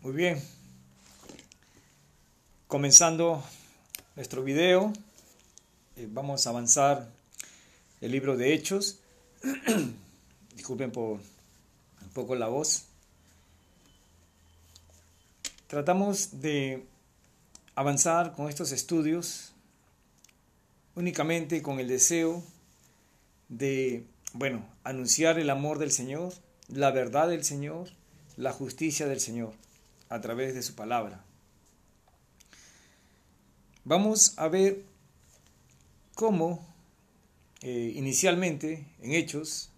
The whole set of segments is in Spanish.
Muy bien. Comenzando nuestro video, eh, vamos a avanzar el libro de Hechos. Disculpen por un poco la voz. Tratamos de avanzar con estos estudios únicamente con el deseo de, bueno, anunciar el amor del Señor, la verdad del Señor, la justicia del Señor a través de su palabra. Vamos a ver cómo eh, inicialmente en Hechos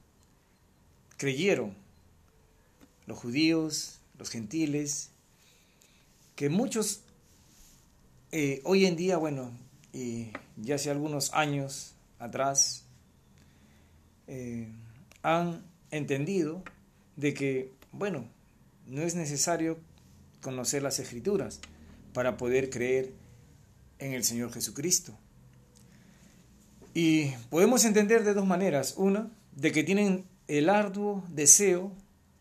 creyeron los judíos, los gentiles, que muchos eh, hoy en día, bueno, y ya hace algunos años atrás, eh, han entendido de que, bueno, no es necesario conocer las escrituras para poder creer en el Señor Jesucristo. Y podemos entender de dos maneras. Una, de que tienen el arduo deseo,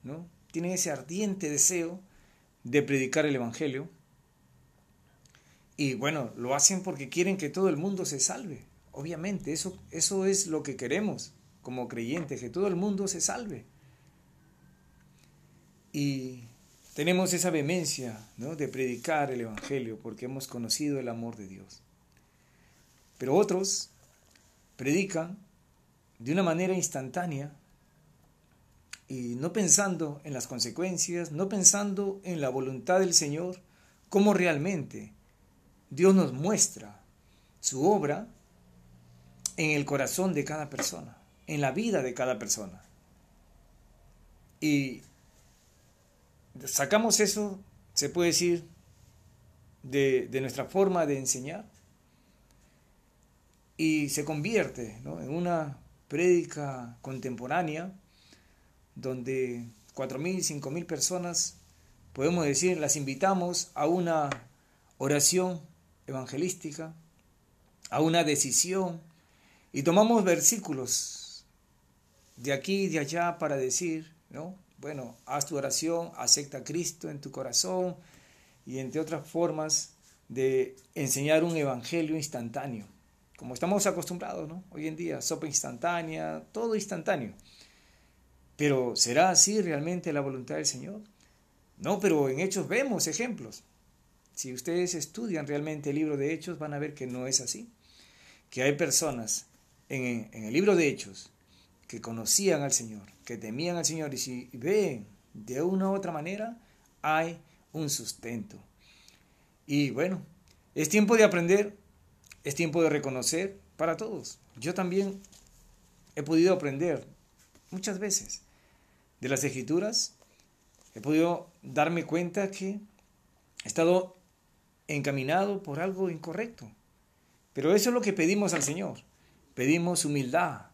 ¿no? Tienen ese ardiente deseo de predicar el Evangelio. Y bueno, lo hacen porque quieren que todo el mundo se salve. Obviamente, eso, eso es lo que queremos como creyentes, que todo el mundo se salve. Y tenemos esa vehemencia ¿no? de predicar el Evangelio porque hemos conocido el amor de Dios. Pero otros predican de una manera instantánea y no pensando en las consecuencias, no pensando en la voluntad del Señor, cómo realmente Dios nos muestra su obra en el corazón de cada persona, en la vida de cada persona. Y sacamos eso, se puede decir, de, nuestra forma de enseñar y se convierte en una prédica contemporánea donde 4.000, 5.000 personas, podemos decir, las invitamos a una oración evangelística, a una decisión, y tomamos versículos de aquí y de allá para decir, ¿no? Bueno, haz tu oración, acepta a Cristo en tu corazón y entre otras formas de enseñar un evangelio instantáneo, como estamos acostumbrados, ¿no? Hoy en día, sopa instantánea, todo instantáneo. Pero ¿será así realmente la voluntad del Señor? No, pero en Hechos vemos ejemplos. Si ustedes estudian realmente el libro de Hechos, van a ver que no es así. Que hay personas en, en el libro de Hechos que conocían al Señor, que temían al Señor, y si ven de una u otra manera, hay un sustento. Y bueno, es tiempo de aprender, es tiempo de reconocer para todos. Yo también he podido aprender muchas veces de las escrituras, he podido darme cuenta que he estado encaminado por algo incorrecto. Pero eso es lo que pedimos al Señor. Pedimos humildad,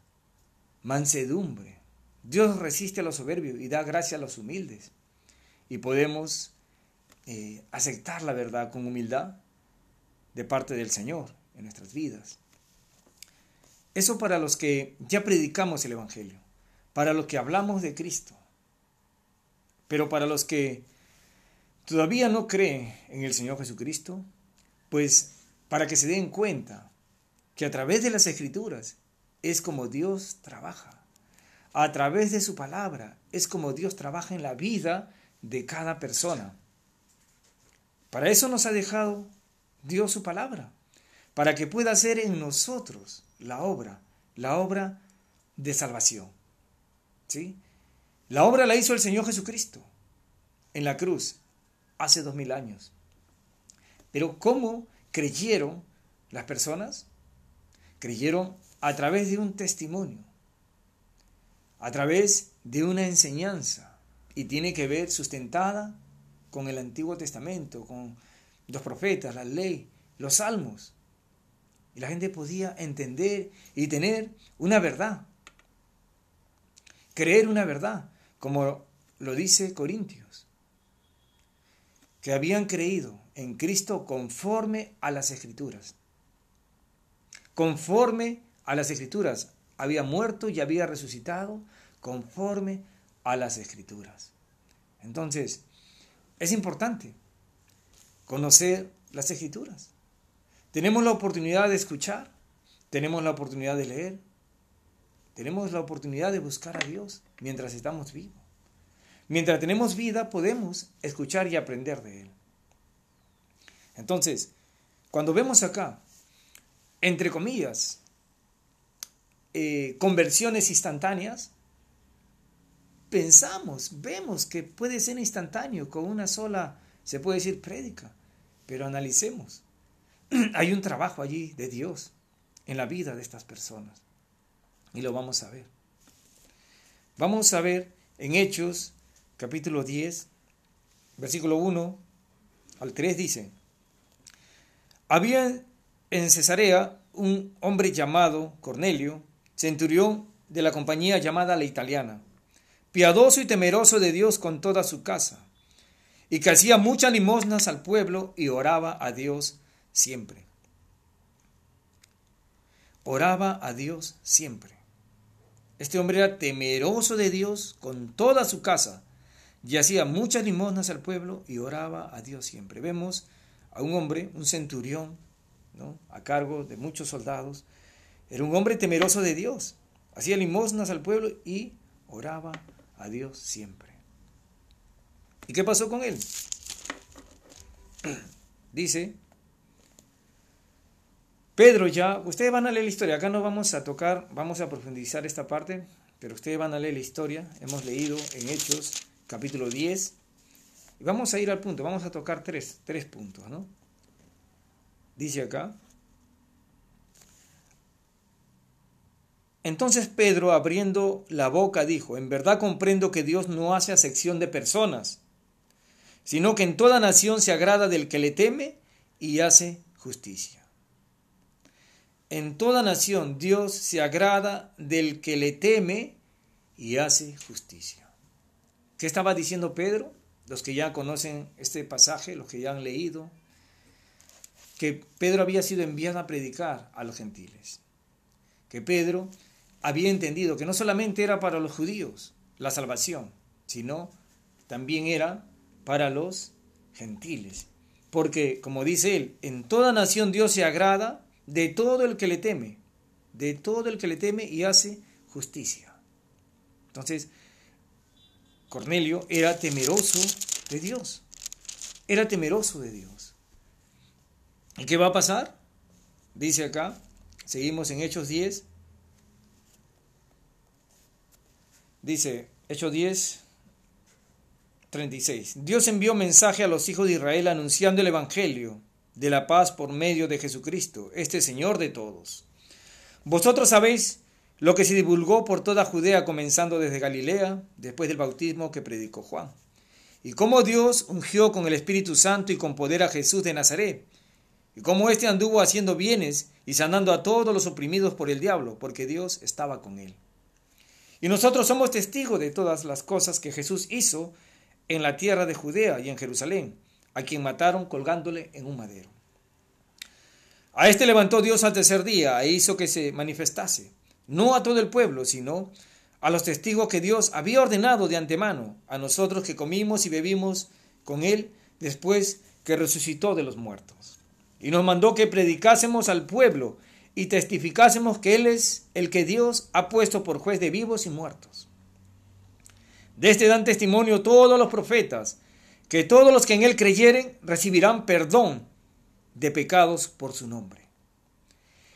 mansedumbre. Dios resiste a los soberbios y da gracia a los humildes. Y podemos eh, aceptar la verdad con humildad de parte del Señor en nuestras vidas. Eso para los que ya predicamos el Evangelio, para los que hablamos de Cristo. Pero para los que todavía no creen en el Señor Jesucristo, pues para que se den cuenta que a través de las Escrituras es como Dios trabaja. A través de su palabra es como Dios trabaja en la vida de cada persona. Para eso nos ha dejado Dios su palabra, para que pueda hacer en nosotros la obra, la obra de salvación. ¿Sí? La obra la hizo el Señor Jesucristo en la cruz hace dos mil años. Pero ¿cómo creyeron las personas? Creyeron a través de un testimonio, a través de una enseñanza, y tiene que ver sustentada con el Antiguo Testamento, con los profetas, la ley, los salmos. Y la gente podía entender y tener una verdad, creer una verdad, como lo dice Corintios, que habían creído en Cristo conforme a las escrituras, conforme a las escrituras. Había muerto y había resucitado conforme a las escrituras. Entonces, es importante conocer las escrituras. Tenemos la oportunidad de escuchar, tenemos la oportunidad de leer, tenemos la oportunidad de buscar a Dios mientras estamos vivos. Mientras tenemos vida podemos escuchar y aprender de Él. Entonces, cuando vemos acá, entre comillas, eh, conversiones instantáneas, pensamos, vemos que puede ser instantáneo con una sola, se puede decir, prédica, pero analicemos. Hay un trabajo allí de Dios en la vida de estas personas y lo vamos a ver. Vamos a ver en Hechos capítulo 10, versículo 1 al 3 dice, había en Cesarea un hombre llamado Cornelio, centurión de la compañía llamada la italiana, piadoso y temeroso de Dios con toda su casa, y que hacía muchas limosnas al pueblo y oraba a Dios siempre. Oraba a Dios siempre. Este hombre era temeroso de Dios con toda su casa y hacía muchas limosnas al pueblo y oraba a Dios siempre. Vemos a un hombre, un centurión, ¿no? a cargo de muchos soldados. Era un hombre temeroso de Dios. Hacía limosnas al pueblo y oraba a Dios siempre. ¿Y qué pasó con él? Dice, Pedro ya, ustedes van a leer la historia, acá no vamos a tocar, vamos a profundizar esta parte, pero ustedes van a leer la historia, hemos leído en Hechos capítulo 10, y vamos a ir al punto, vamos a tocar tres, tres puntos, ¿no? Dice acá, Entonces Pedro, abriendo la boca, dijo, en verdad comprendo que Dios no hace acepción de personas, sino que en toda nación se agrada del que le teme y hace justicia. En toda nación Dios se agrada del que le teme y hace justicia. ¿Qué estaba diciendo Pedro? Los que ya conocen este pasaje, los que ya han leído, que Pedro había sido enviado a predicar a los gentiles. Que Pedro había entendido que no solamente era para los judíos la salvación, sino también era para los gentiles. Porque, como dice él, en toda nación Dios se agrada de todo el que le teme, de todo el que le teme y hace justicia. Entonces, Cornelio era temeroso de Dios, era temeroso de Dios. ¿Y qué va a pasar? Dice acá, seguimos en Hechos 10, Dice, Hechos 10, 36. Dios envió mensaje a los hijos de Israel anunciando el Evangelio de la paz por medio de Jesucristo, este Señor de todos. Vosotros sabéis lo que se divulgó por toda Judea, comenzando desde Galilea, después del bautismo que predicó Juan. Y cómo Dios ungió con el Espíritu Santo y con poder a Jesús de Nazaret, y cómo éste anduvo haciendo bienes y sanando a todos los oprimidos por el diablo, porque Dios estaba con él. Y nosotros somos testigos de todas las cosas que Jesús hizo en la tierra de Judea y en Jerusalén, a quien mataron colgándole en un madero. A este levantó Dios al tercer día e hizo que se manifestase, no a todo el pueblo, sino a los testigos que Dios había ordenado de antemano, a nosotros que comimos y bebimos con él después que resucitó de los muertos. Y nos mandó que predicásemos al pueblo y testificásemos que Él es el que Dios ha puesto por juez de vivos y muertos. De este dan testimonio todos los profetas, que todos los que en Él creyeren recibirán perdón de pecados por su nombre.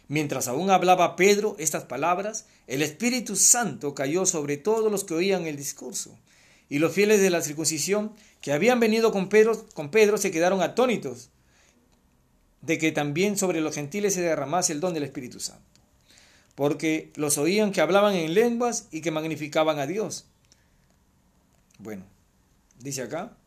Mientras aún hablaba Pedro estas palabras, el Espíritu Santo cayó sobre todos los que oían el discurso, y los fieles de la circuncisión que habían venido con Pedro, con Pedro se quedaron atónitos de que también sobre los gentiles se derramase el don del Espíritu Santo, porque los oían que hablaban en lenguas y que magnificaban a Dios. Bueno, dice acá,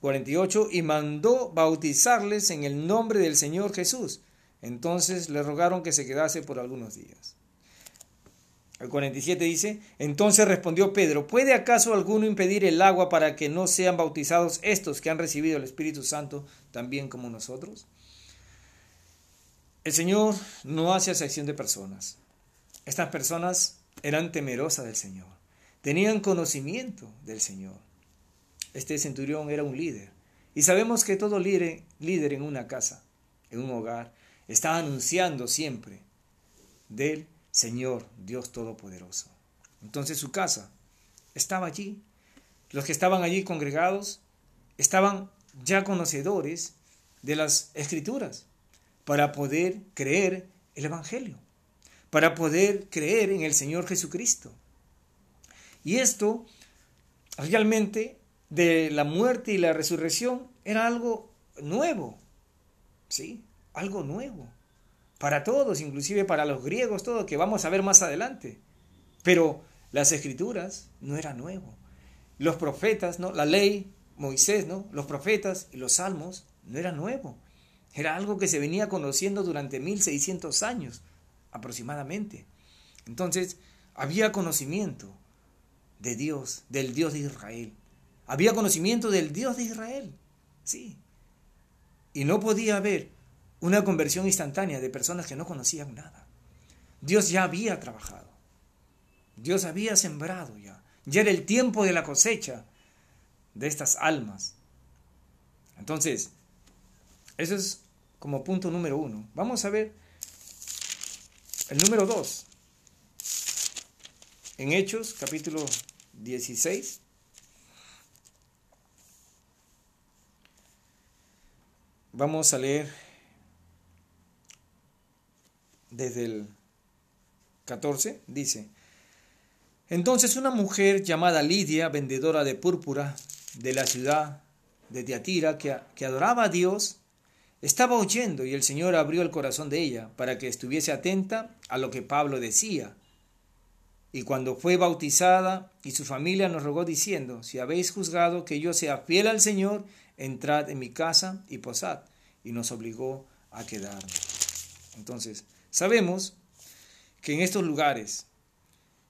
48, y mandó bautizarles en el nombre del Señor Jesús. Entonces le rogaron que se quedase por algunos días. El 47 dice, entonces respondió Pedro, ¿puede acaso alguno impedir el agua para que no sean bautizados estos que han recibido el Espíritu Santo también como nosotros? El Señor no hace acepción de personas. Estas personas eran temerosas del Señor, tenían conocimiento del Señor. este centurión era un líder. Y sabemos que todo líder, en una casa, en un hogar, está anunciando siempre del Señor Dios Todopoderoso. Entonces su casa estaba allí. Los que estaban allí congregados estaban ya conocedores de las escrituras para poder creer el Evangelio, para poder creer en el Señor Jesucristo. Y esto realmente de la muerte y la resurrección era algo nuevo, ¿sí? Algo nuevo. Para todos, inclusive para los griegos, todo, que vamos a ver más adelante. Pero las escrituras no era nuevo. Los profetas, ¿no? La ley, Moisés, ¿no? Los profetas y los salmos no era nuevo. Era algo que se venía conociendo durante 1600 años aproximadamente. Entonces, había conocimiento de Dios, del Dios de Israel. Había conocimiento del Dios de Israel. Sí. Y no podía haber una conversión instantánea de personas que no conocían nada. Dios ya había trabajado. Dios había sembrado ya. Ya era el tiempo de la cosecha de estas almas. Entonces, eso es como punto número uno. Vamos a ver el número dos. En Hechos, capítulo 16. Vamos a leer desde el 14. Dice, entonces una mujer llamada Lidia, vendedora de púrpura de la ciudad de Tiatira, que, que adoraba a Dios, estaba oyendo y el Señor abrió el corazón de ella para que estuviese atenta a lo que Pablo decía. Y cuando fue bautizada y su familia nos rogó diciendo, si habéis juzgado que yo sea fiel al Señor, entrad en mi casa y posad. Y nos obligó a quedarnos. Entonces, sabemos que en estos lugares,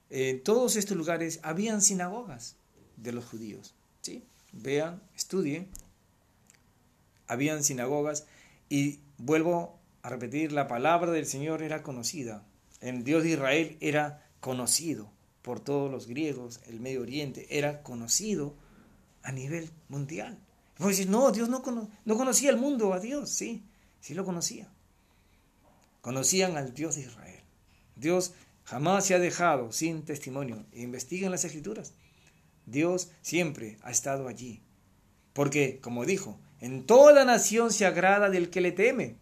en todos estos lugares, habían sinagogas de los judíos. ¿sí? Vean, estudien. Habían sinagogas y vuelvo a repetir, la palabra del Señor era conocida. El Dios de Israel era conocido por todos los griegos, el Medio Oriente, era conocido a nivel mundial. Vos decís, no, Dios no, no conocía el mundo a Dios, sí, sí lo conocía. Conocían al Dios de Israel. Dios jamás se ha dejado sin testimonio. Investiguen las escrituras. Dios siempre ha estado allí. Porque, como dijo, en toda nación se agrada del que le teme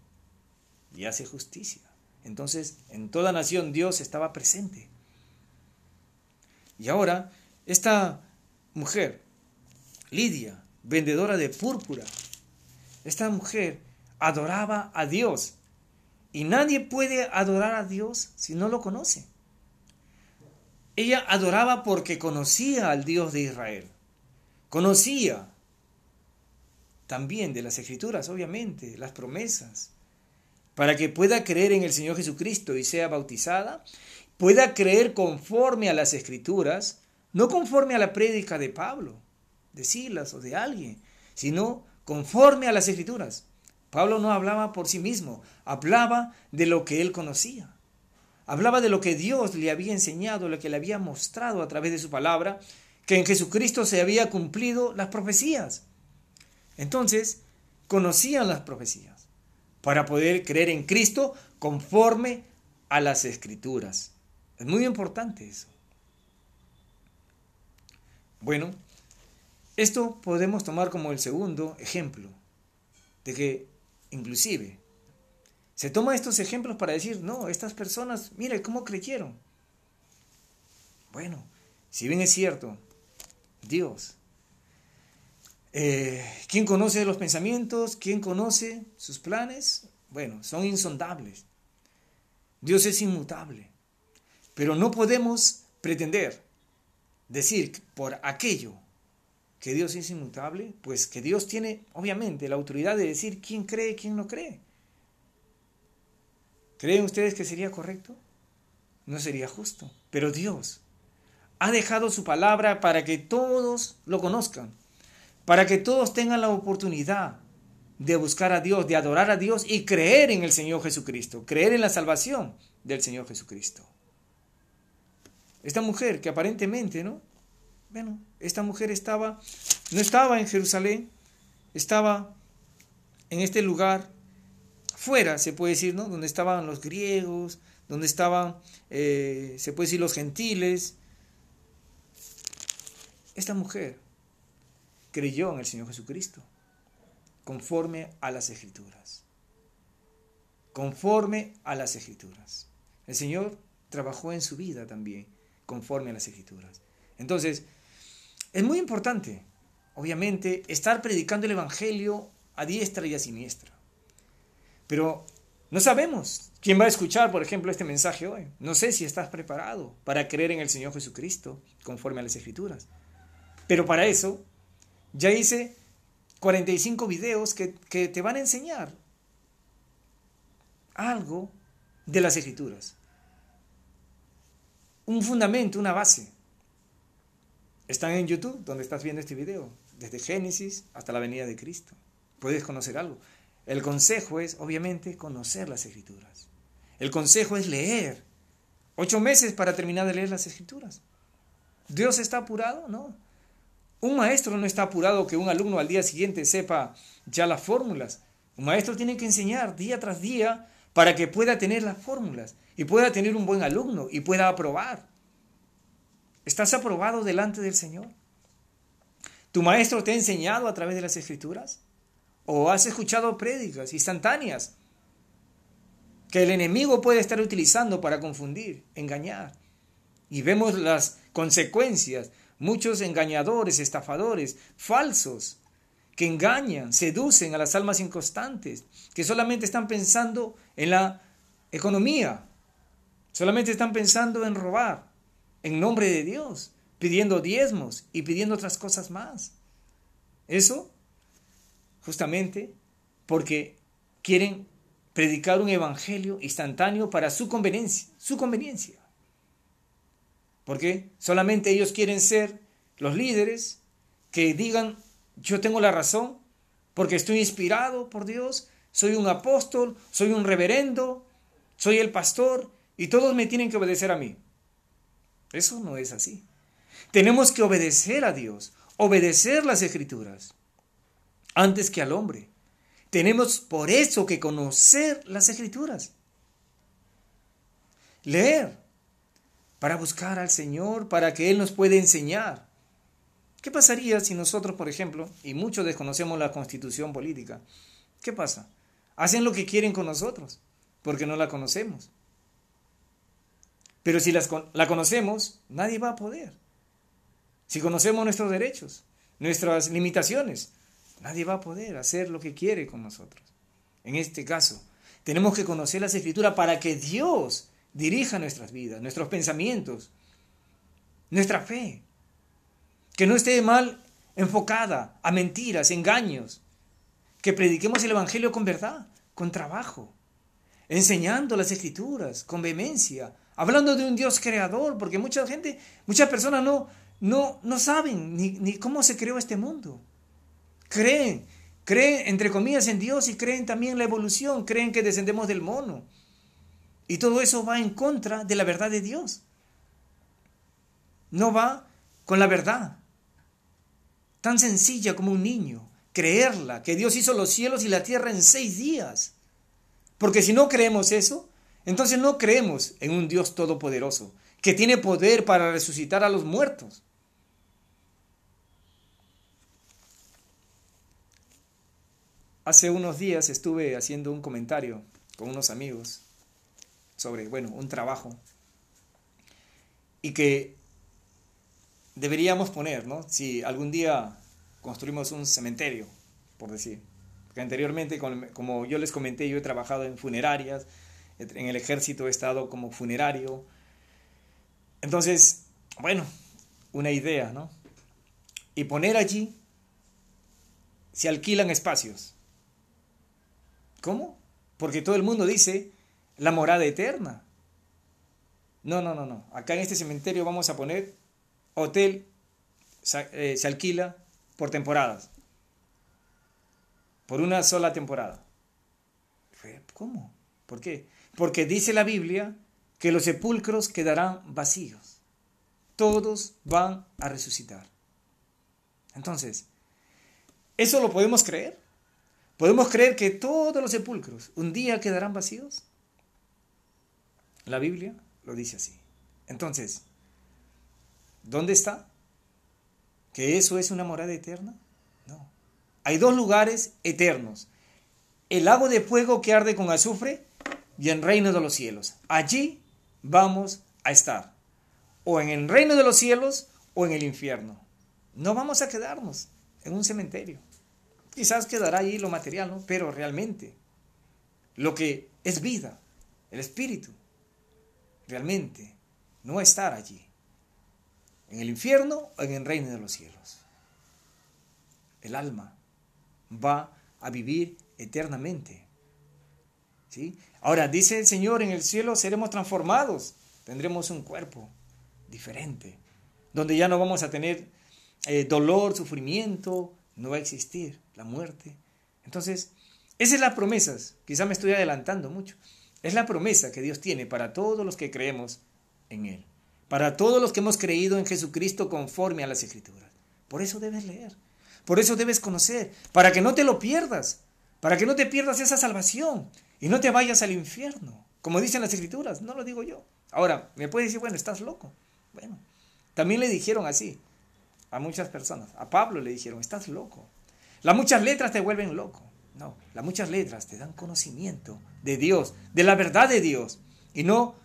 y hace justicia. Entonces, en toda nación Dios estaba presente. Y ahora, esta mujer, Lidia, vendedora de púrpura, esta mujer adoraba a Dios. Y nadie puede adorar a Dios si no lo conoce. Ella adoraba porque conocía al Dios de Israel. Conocía también de las escrituras, obviamente, las promesas, para que pueda creer en el Señor Jesucristo y sea bautizada, pueda creer conforme a las escrituras, no conforme a la prédica de Pablo, de Silas o de alguien, sino conforme a las escrituras. Pablo no hablaba por sí mismo, hablaba de lo que él conocía. Hablaba de lo que Dios le había enseñado, lo que le había mostrado a través de su palabra, que en Jesucristo se había cumplido las profecías. Entonces, conocían las profecías para poder creer en Cristo conforme a las escrituras. Es muy importante eso. Bueno, esto podemos tomar como el segundo ejemplo de que inclusive se toma estos ejemplos para decir, no, estas personas, mire cómo creyeron. Bueno, si bien es cierto, Dios eh, ¿Quién conoce los pensamientos? ¿Quién conoce sus planes? Bueno, son insondables. Dios es inmutable. Pero no podemos pretender decir por aquello que Dios es inmutable, pues que Dios tiene obviamente la autoridad de decir quién cree y quién no cree. ¿Creen ustedes que sería correcto? No sería justo. Pero Dios ha dejado su palabra para que todos lo conozcan para que todos tengan la oportunidad de buscar a Dios, de adorar a Dios y creer en el Señor Jesucristo, creer en la salvación del Señor Jesucristo. Esta mujer que aparentemente, ¿no? Bueno, esta mujer estaba no estaba en Jerusalén, estaba en este lugar fuera, se puede decir, ¿no? Donde estaban los griegos, donde estaban, eh, se puede decir, los gentiles. Esta mujer creyó en el Señor Jesucristo, conforme a las escrituras. Conforme a las escrituras. El Señor trabajó en su vida también, conforme a las escrituras. Entonces, es muy importante, obviamente, estar predicando el Evangelio a diestra y a siniestra. Pero no sabemos quién va a escuchar, por ejemplo, este mensaje hoy. No sé si estás preparado para creer en el Señor Jesucristo conforme a las Escrituras. Pero para eso ya hice 45 videos que, te van a enseñar algo de las Escrituras. Un fundamento, una base. Están en YouTube, donde estás viendo este video, desde Génesis hasta la venida de Cristo. Puedes conocer algo. El consejo es, obviamente, conocer las escrituras. El consejo es leer. Ocho meses para terminar de leer las escrituras. ¿Dios está apurado? No. Un maestro no está apurado que un alumno al día siguiente sepa ya las fórmulas. Un maestro tiene que enseñar día tras día para que pueda tener las fórmulas y pueda tener un buen alumno y pueda aprobar. ¿Estás aprobado delante del Señor? ¿Tu maestro te ha enseñado a través de las escrituras? o has escuchado prédicas instantáneas que el enemigo puede estar utilizando para confundir, engañar. Y vemos las consecuencias, muchos engañadores, estafadores, falsos, que engañan, seducen a las almas inconstantes, que solamente están pensando en la economía, solamente están pensando en robar, en nombre de Dios, pidiendo diezmos y pidiendo otras cosas más. Eso justamente porque quieren predicar un evangelio instantáneo para su conveniencia, su conveniencia. Porque solamente ellos quieren ser los líderes que digan, yo tengo la razón, porque estoy inspirado por Dios, soy un apóstol, soy un reverendo, soy el pastor, y todos me tienen que obedecer a mí. Eso no es así. Tenemos que obedecer a Dios, obedecer las escrituras antes que al hombre. Tenemos por eso que conocer las escrituras. Leer para buscar al Señor, para que Él nos pueda enseñar. ¿Qué pasaría si nosotros, por ejemplo, y muchos desconocemos la constitución política, ¿qué pasa? Hacen lo que quieren con nosotros, porque no la conocemos. Pero si la conocemos, nadie va a poder. Si conocemos nuestros derechos, nuestras limitaciones, Nadie va a poder hacer lo que quiere con nosotros. En este caso, tenemos que conocer las escrituras para que Dios dirija nuestras vidas, nuestros pensamientos, nuestra fe. Que no esté mal enfocada a mentiras, engaños. Que prediquemos el Evangelio con verdad, con trabajo, enseñando las escrituras, con vehemencia, hablando de un Dios creador, porque mucha gente, muchas personas no, no, no saben ni, ni cómo se creó este mundo. Creen, creen entre comillas en Dios y creen también en la evolución, creen que descendemos del mono. Y todo eso va en contra de la verdad de Dios. No va con la verdad. Tan sencilla como un niño. Creerla, que Dios hizo los cielos y la tierra en seis días. Porque si no creemos eso, entonces no creemos en un Dios todopoderoso, que tiene poder para resucitar a los muertos. Hace unos días estuve haciendo un comentario con unos amigos sobre, bueno, un trabajo y que deberíamos poner, ¿no? Si algún día construimos un cementerio, por decir. Anteriormente, como yo les comenté, yo he trabajado en funerarias, en el ejército he estado como funerario. Entonces, bueno, una idea, ¿no? Y poner allí, se alquilan espacios ¿Cómo? Porque todo el mundo dice la morada eterna. No, no, no, no. Acá en este cementerio vamos a poner hotel, eh, se alquila por temporadas. Por una sola temporada. ¿Cómo? ¿Por qué? Porque dice la Biblia que los sepulcros quedarán vacíos. Todos van a resucitar. Entonces, ¿Eso lo podemos creer? ¿Podemos creer que todos los sepulcros un día quedarán vacíos? La Biblia lo dice así. Entonces, ¿dónde está? ¿Que eso es una morada eterna? Hay dos lugares eternos. El lago de fuego que arde con azufre y el reino de los cielos. Allí vamos a estar. O en el reino de los cielos o en el infierno. No vamos a quedarnos en un cementerio. Quizás quedará allí lo material, ¿no? Pero realmente, lo que es vida, el espíritu, realmente no estar allí. En el infierno o en el reino de los cielos. El alma va a vivir eternamente. ¿Sí? Ahora, dice el Señor, en el cielo seremos transformados, tendremos un cuerpo diferente, donde ya no vamos a tener eh, dolor, sufrimiento, no va a existir la muerte. Entonces, esa es la promesa, quizá me estoy adelantando mucho, es la promesa que Dios tiene para todos los que creemos en Él, para todos los que hemos creído en Jesucristo conforme a las Escrituras. Por eso debes leer, por eso debes conocer, para que no te lo pierdas, para que no te pierdas esa salvación y no te vayas al infierno. Como dicen las escrituras, no lo digo yo. Ahora, me puede decir, bueno, estás loco. Bueno, también le dijeron así a muchas personas. A Pablo le dijeron, estás loco. Las muchas letras te vuelven loco. No, las muchas letras te dan conocimiento de Dios, de la verdad de Dios, y no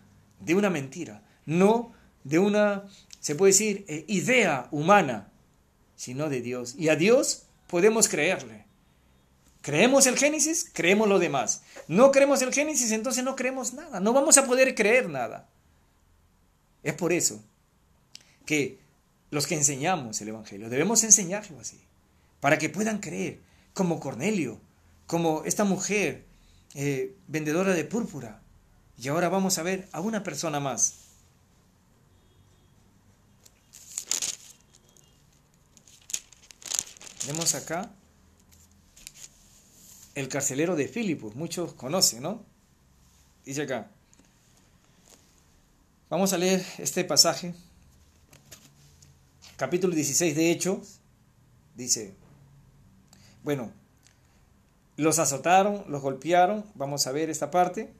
de una mentira, no de una, se puede decir, eh, idea humana, sino de Dios. Y a Dios podemos creerle. ¿Creemos el Génesis? Creemos lo demás. No creemos el Génesis, entonces no creemos nada. No vamos a poder creer nada. Es por eso que los que enseñamos el Evangelio debemos enseñarlo así, para que puedan creer, como Cornelio, como esta mujer eh, vendedora de púrpura. Y ahora vamos a ver a una persona más. Vemos acá el carcelero de Filipos, muchos conocen, ¿no? Dice acá. Vamos a leer este pasaje, capítulo 16 de Hechos, dice, bueno, los azotaron, los golpearon, vamos a ver esta parte.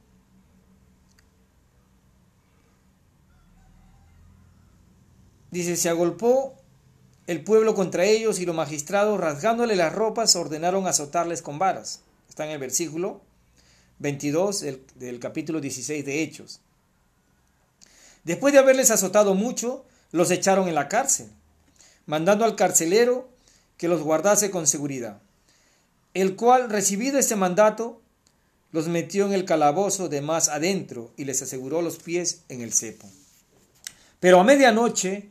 Dice, se agolpó el pueblo contra ellos y los magistrados, rasgándole las ropas, ordenaron azotarles con varas. Está en el versículo 22 del, capítulo 16 de Hechos. Después de haberles azotado mucho, los echaron en la cárcel, mandando al carcelero que los guardase con seguridad, el cual, recibido este mandato, los metió en el calabozo de más adentro y les aseguró los pies en el cepo. Pero a medianoche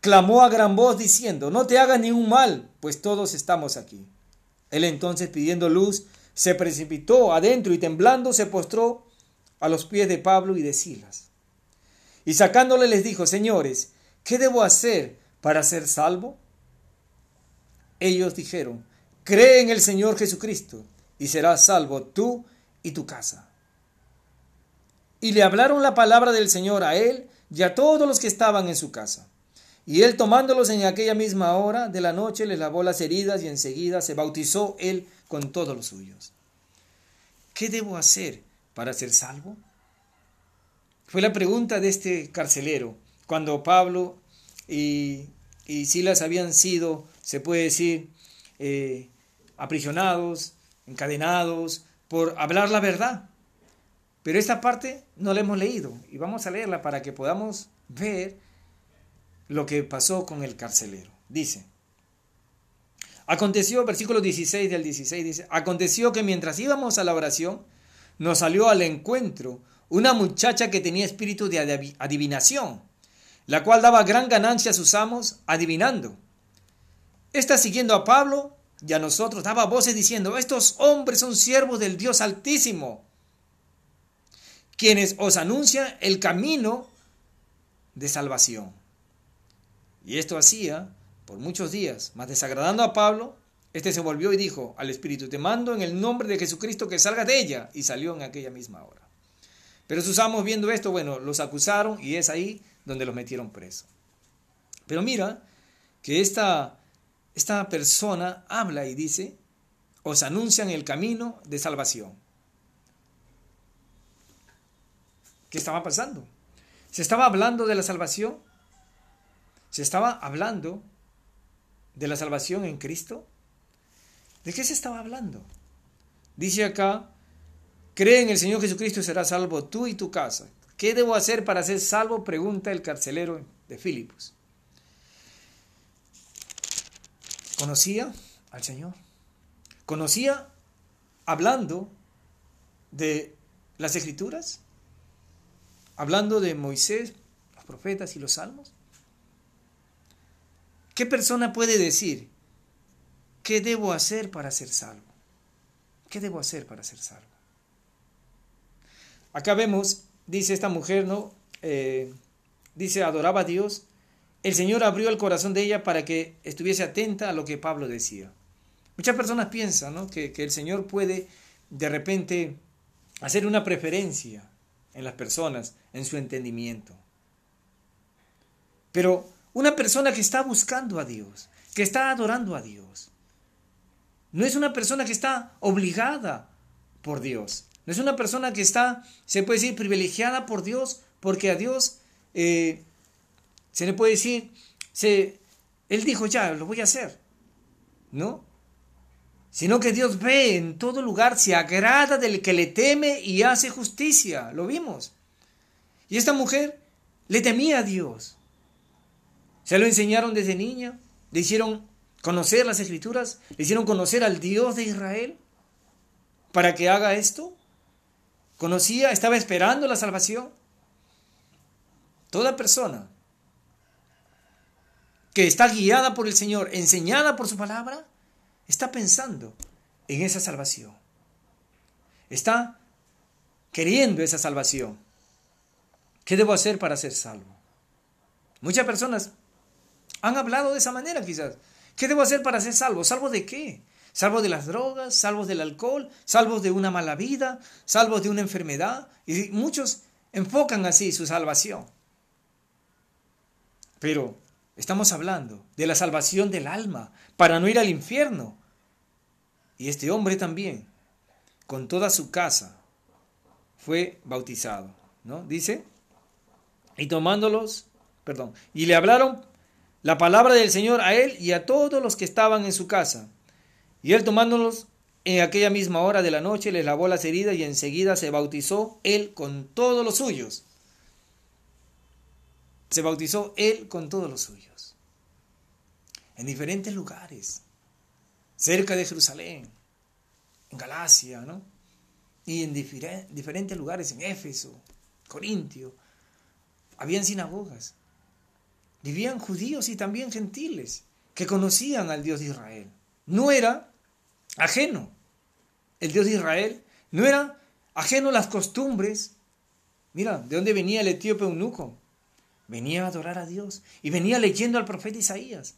clamó a gran voz diciendo, no te hagas ningún mal, pues todos estamos aquí. Él entonces, pidiendo luz, se precipitó adentro y temblando se postró a los pies de Pablo y de Silas. Y sacándole les dijo, señores, ¿qué debo hacer para ser salvo? Ellos dijeron, cree en el Señor Jesucristo y serás salvo tú y tu casa. Y le hablaron la palabra del Señor a él y a todos los que estaban en su casa. Y él tomándolos en aquella misma hora de la noche les lavó las heridas y enseguida se bautizó él con todos los suyos. ¿Qué debo hacer para ser salvo? Fue la pregunta de este carcelero cuando Pablo y, Silas habían sido, se puede decir, eh, aprisionados, encadenados por hablar la verdad. Pero esta parte no la hemos leído y vamos a leerla para que podamos ver lo que pasó con el carcelero. Dice, aconteció, versículo 16 del 16 dice, aconteció que mientras íbamos a la oración, nos salió al encuentro una muchacha que tenía espíritu de adivinación, la cual daba gran ganancia a sus amos adivinando. Esta siguiendo a Pablo, y a nosotros daba voces diciendo, estos hombres son siervos del Dios Altísimo, quienes os anuncian el camino de salvación. Y esto hacía por muchos días, mas desagradando a Pablo, este se volvió y dijo al Espíritu, te mando en el nombre de Jesucristo que salgas de ella. Y salió en aquella misma hora. Pero sus amos viendo esto, bueno, los acusaron y es ahí donde los metieron presos. Pero mira que esta, esta persona habla y dice, os anuncian el camino de salvación. ¿Qué estaba pasando? ¿Se estaba hablando de la salvación? ¿Se estaba hablando de la salvación en Cristo? ¿De qué se estaba hablando? Dice acá, cree en el Señor Jesucristo y serás salvo tú y tu casa. ¿Qué debo hacer para ser salvo? Pregunta el carcelero de Filipos. ¿Conocía al Señor? ¿Conocía hablando de las escrituras? ¿Hablando de Moisés, los profetas y los salmos? ¿Qué persona puede decir, ¿qué debo hacer para ser salvo? ¿Qué debo hacer para ser salvo? Acá vemos, dice esta mujer, ¿no? Eh, dice, adoraba a Dios. El Señor abrió el corazón de ella para que estuviese atenta a lo que Pablo decía. Muchas personas piensan ¿no? que, que el Señor puede de repente hacer una preferencia en las personas, en su entendimiento. Pero una persona que está buscando a Dios, que está adorando a Dios, no es una persona que está obligada por Dios. No es una persona que está, se puede decir, privilegiada por Dios, porque a Dios eh, se le puede decir, se, Él dijo ya, lo voy a hacer. ¿No? Sino que Dios ve en todo lugar, se agrada del que le teme y hace justicia. Lo vimos. Y esta mujer le temía a Dios. Se lo enseñaron desde niña, le hicieron conocer las escrituras, le hicieron conocer al Dios de Israel para que haga esto. Conocía, estaba esperando la salvación. Toda persona que está guiada por el Señor, enseñada por su palabra, está pensando en esa salvación. Está queriendo esa salvación. ¿Qué debo hacer para ser salvo? Muchas personas han hablado de esa manera quizás. ¿Qué debo hacer para ser salvo? ¿Salvo de qué? salvos de las drogas, salvos del alcohol, salvos de una mala vida, salvos de una enfermedad. Y muchos enfocan así su salvación. Pero estamos hablando de la salvación del alma para no ir al infierno. Y este hombre también, con toda su casa, fue bautizado. ¿No? Dice, y tomándolos, perdón, y le hablaron la palabra del Señor a él y a todos los que estaban en su casa. Y él tomándolos en aquella misma hora de la noche, les lavó las heridas y enseguida se bautizó él con todos los suyos. Se bautizó él con todos los suyos. En diferentes lugares, cerca de Jerusalén, en Galacia, ¿no? Y en diferentes lugares, en Éfeso, Corintio, habían sinagogas. Vivían judíos y también gentiles que conocían al Dios de Israel. No era ajeno. El Dios de Israel no era ajeno las costumbres. Mira, ¿de dónde venía el etíope eunuco? Venía a adorar a Dios y venía leyendo al profeta Isaías.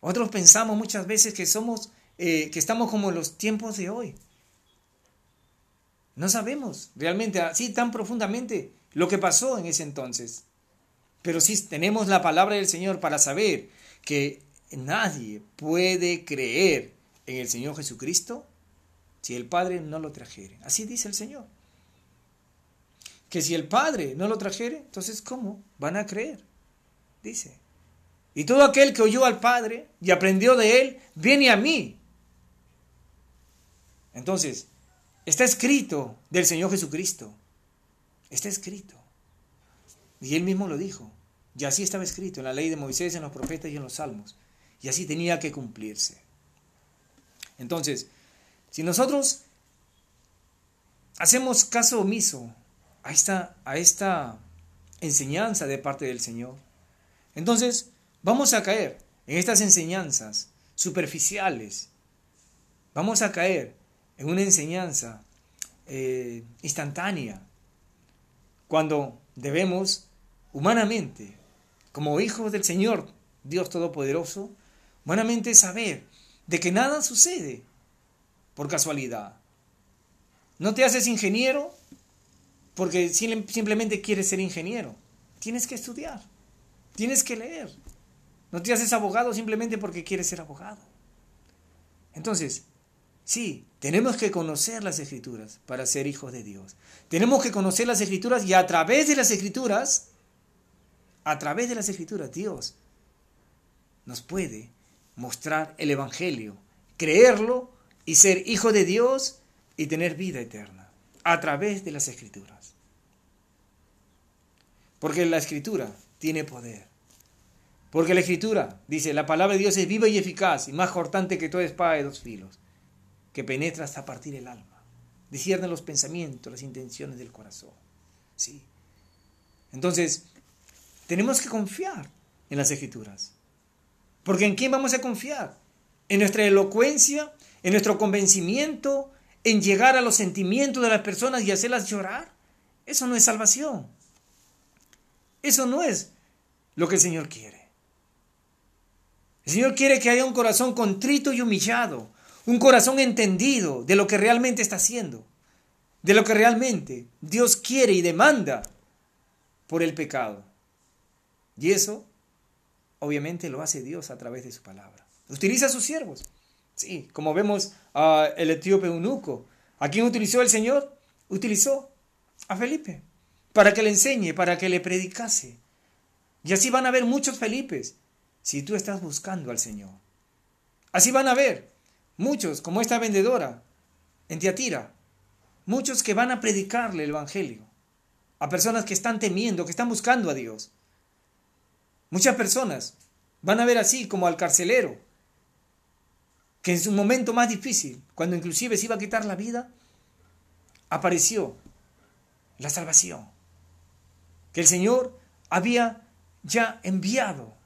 Otros pensamos muchas veces que somos, eh, que estamos como en los tiempos de hoy. No sabemos realmente así tan profundamente lo que pasó en ese entonces. Pero sí tenemos la palabra del Señor para saber que nadie puede creer en el Señor Jesucristo si el Padre no lo trajere. Así dice el Señor. Que si el Padre no lo trajere, entonces ¿cómo van a creer? Dice. Y todo aquel que oyó al Padre y aprendió de Él, viene a mí. Entonces, está escrito del Señor Jesucristo. Está escrito. Y Él mismo lo dijo. Y así estaba escrito en la ley de Moisés, en los profetas y en los salmos. Y así tenía que cumplirse. Entonces, si nosotros hacemos caso omiso a esta, a esta enseñanza de parte del Señor, entonces vamos a caer en estas enseñanzas superficiales. Vamos a caer en una enseñanza eh, instantánea cuando debemos humanamente, como hijos del Señor Dios Todopoderoso, humanamente saber de que nada sucede por casualidad. No te haces ingeniero porque simplemente quieres ser ingeniero. Tienes que estudiar, tienes que leer. No te haces abogado simplemente porque quieres ser abogado. Entonces, sí, tenemos que conocer las escrituras para ser hijos de Dios. Tenemos que conocer las escrituras y a través de las escrituras, a través de las escrituras, Dios nos puede mostrar el Evangelio, creerlo y ser hijo de Dios y tener vida eterna a través de las escrituras. Porque la escritura tiene poder. Porque la escritura dice, la palabra de Dios es viva y eficaz y más cortante que toda espada de dos filos, que penetra hasta partir el alma, discierne los pensamientos, las intenciones del corazón. Sí. Entonces, tenemos que confiar en las escrituras. Porque ¿en quién vamos a confiar? ¿En nuestra elocuencia? ¿En nuestro convencimiento? ¿En llegar a los sentimientos de las personas y hacerlas llorar? Eso no es salvación. Eso no es lo que el Señor quiere. El Señor quiere que haya un corazón contrito y humillado, un corazón entendido de lo que realmente está haciendo, de lo que realmente Dios quiere y demanda por el pecado. Y eso obviamente lo hace Dios a través de su palabra. Utiliza a sus siervos. Sí, como vemos a el etíope eunuco. ¿A quién utilizó el Señor? Utilizó a Felipe para que le enseñe, para que le predicase. Y así van a haber muchos Felipes si tú estás buscando al Señor. Así van a ver muchos, como esta vendedora en Tiatira, muchos que van a predicarle el Evangelio a personas que están temiendo, que están buscando a Dios. Muchas personas van a ver así como al carcelero, que en su momento más difícil, cuando inclusive se iba a quitar la vida, apareció la salvación, que el Señor había ya enviado,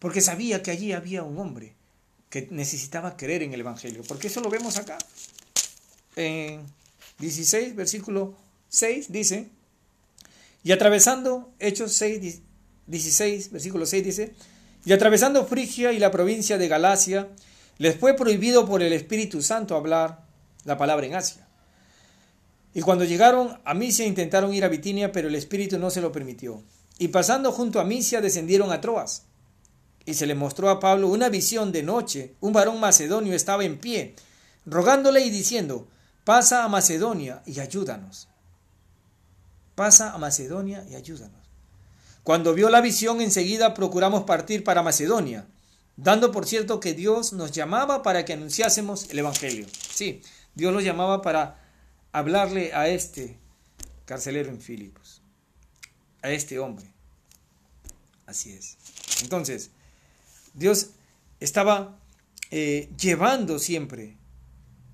porque sabía que allí había un hombre que necesitaba creer en el Evangelio, porque eso lo vemos acá. En 16, versículo 6 dice, y atravesando Hechos 6, 16, versículo 6 dice, y atravesando Frigia y la provincia de Galacia, les fue prohibido por el Espíritu Santo hablar la palabra en Asia. Y cuando llegaron a Misia intentaron ir a Bitinia, pero el Espíritu no se lo permitió. Y pasando junto a Misia descendieron a Troas. Y se le mostró a Pablo una visión de noche. Un varón macedonio estaba en pie, rogándole y diciendo, pasa a Macedonia y ayúdanos. Pasa a Macedonia y ayúdanos. Cuando vio la visión, enseguida procuramos partir para Macedonia, dando por cierto que Dios nos llamaba para que anunciásemos el Evangelio. Sí, Dios nos llamaba para hablarle a este carcelero en Filipos, a este hombre. Así es. Entonces, Dios estaba eh, llevando siempre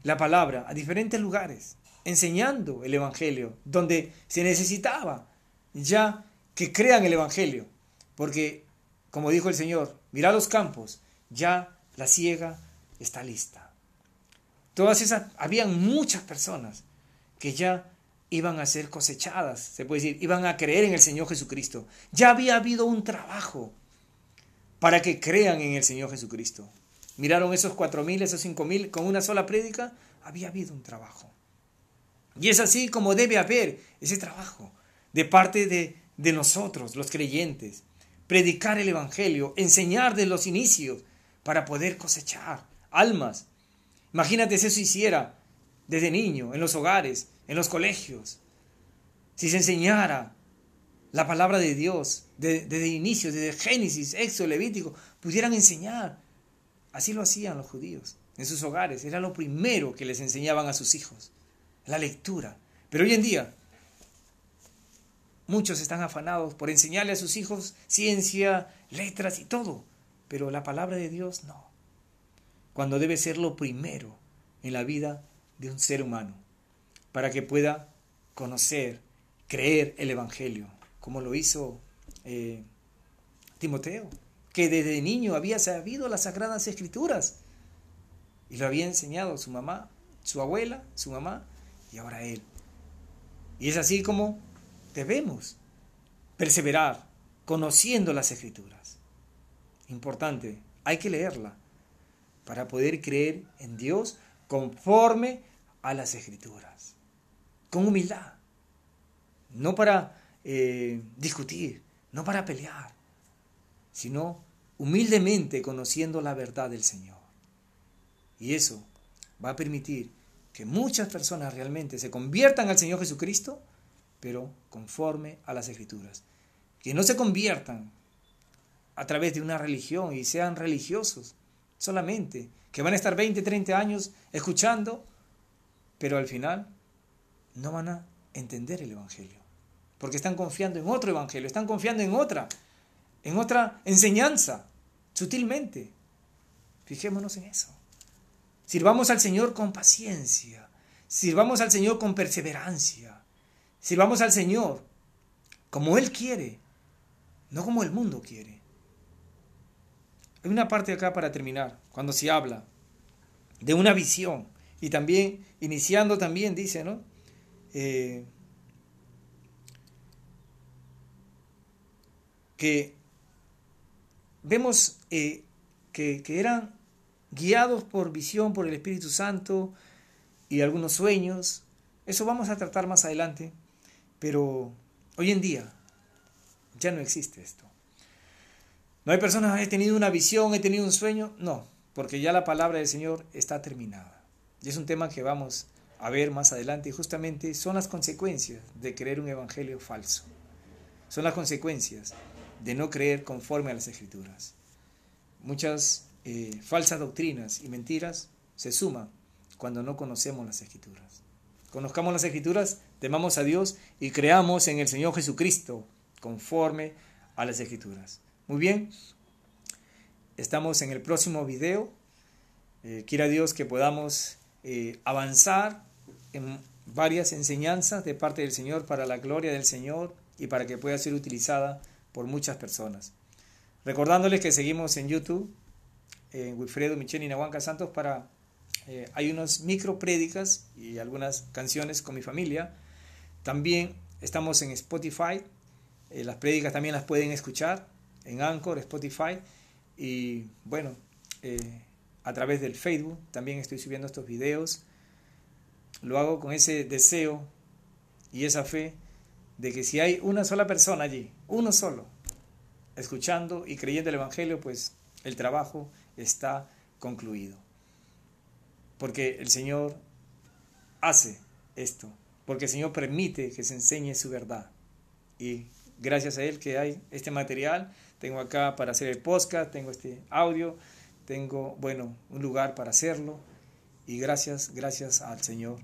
la palabra a diferentes lugares, enseñando el Evangelio, donde se necesitaba ya que crean el Evangelio. Porque, como dijo el Señor, mira los campos, ya la ciega está lista. Todas esas, habían muchas personas que ya iban a ser cosechadas, se puede decir, iban a creer en el Señor Jesucristo. Ya había habido un trabajo para que crean en el Señor Jesucristo. Miraron esos cuatro mil, esos cinco mil con una sola prédica, había habido un trabajo. Y es así como debe haber ese trabajo de parte de de nosotros, los creyentes, predicar el Evangelio, enseñar de los inicios para poder cosechar almas. Imagínate si eso hiciera desde niño, en los hogares, en los colegios. Si se enseñara la palabra de Dios desde inicio, desde Génesis, Éxodo, Levítico, pudieran enseñar. Así lo hacían los judíos en sus hogares. Era lo primero que les enseñaban a sus hijos, la lectura. Pero hoy en día Muchos están afanados por enseñarle a sus hijos ciencia, letras y todo, pero la palabra de Dios no. Cuando debe ser lo primero en la vida de un ser humano, para que pueda conocer, creer el Evangelio, como lo hizo eh, Timoteo, que desde niño había sabido las sagradas escrituras y lo había enseñado su mamá, su abuela, su mamá y ahora él. Y es así como debemos perseverar conociendo las escrituras. Importante, hay que leerla para poder creer en Dios conforme a las escrituras, con humildad, no para eh, discutir, no para pelear, sino humildemente conociendo la verdad del Señor. Y eso va a permitir que muchas personas realmente se conviertan al Señor Jesucristo, pero conforme a las escrituras. Que no se conviertan a través de una religión y sean religiosos solamente, que van a estar 20, 30 años escuchando, pero al final no van a entender el Evangelio, porque están confiando en otro Evangelio, están confiando en otra en otra enseñanza, sutilmente. Fijémonos en eso. Sirvamos al Señor con paciencia, sirvamos al Señor con perseverancia, sirvamos al Señor como Él quiere, no como el mundo quiere. Hay una parte acá para terminar, cuando se habla de una visión y también, iniciando también, dice, ¿no? Eh, que vemos eh, que, eran guiados por visión, por el Espíritu Santo y algunos sueños. Eso vamos a tratar más adelante, pero hoy en día ya no existe esto. No hay personas, he tenido una visión, he tenido un sueño. No, porque ya la palabra del Señor está terminada. Y es un tema que vamos a ver más adelante y justamente son las consecuencias de creer un evangelio falso. Son las consecuencias de no creer conforme a las escrituras. Muchas eh, falsas doctrinas y mentiras se suman cuando no conocemos las escrituras. Conozcamos las escrituras, temamos a Dios y creamos en el Señor Jesucristo conforme a las escrituras. Muy bien, estamos en el próximo video. Eh, quiera Dios que podamos eh, avanzar en varias enseñanzas de parte del Señor para la gloria del Señor y para que pueda ser utilizada por muchas personas. Recordándoles que seguimos en YouTube, en Wilfredo Michel y Nahuanca Santos, para, eh, hay unos micro prédicas y algunas canciones con mi familia. También estamos en Spotify, eh, las prédicas también las pueden escuchar en Anchor, Spotify, y bueno, eh, a través del Facebook también estoy subiendo estos videos. Lo hago con ese deseo y esa fe de que si hay una sola persona allí, uno solo, escuchando y creyendo el Evangelio, pues el trabajo está concluido. Porque el Señor hace esto, porque el Señor permite que se enseñe su verdad. Y gracias a Él que hay este material, tengo acá para hacer el podcast, tengo este audio, tengo, bueno, un lugar para hacerlo. Y gracias, gracias al Señor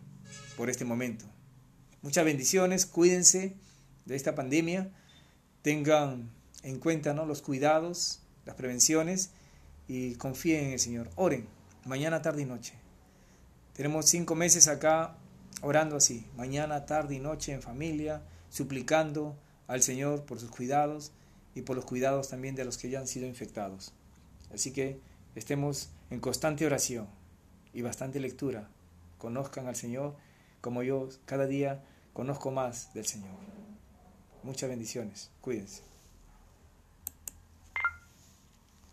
por este momento. Muchas bendiciones, cuídense de esta pandemia, tengan en cuenta ¿no? los cuidados, las prevenciones y confíen en el Señor. Oren, mañana, tarde y noche. Tenemos cinco meses acá orando así, mañana, tarde y noche en familia, suplicando al Señor por sus cuidados y por los cuidados también de los que ya han sido infectados. Así que estemos en constante oración y bastante lectura. Conozcan al Señor como yo cada día conozco más del Señor. Muchas bendiciones. Cuídense.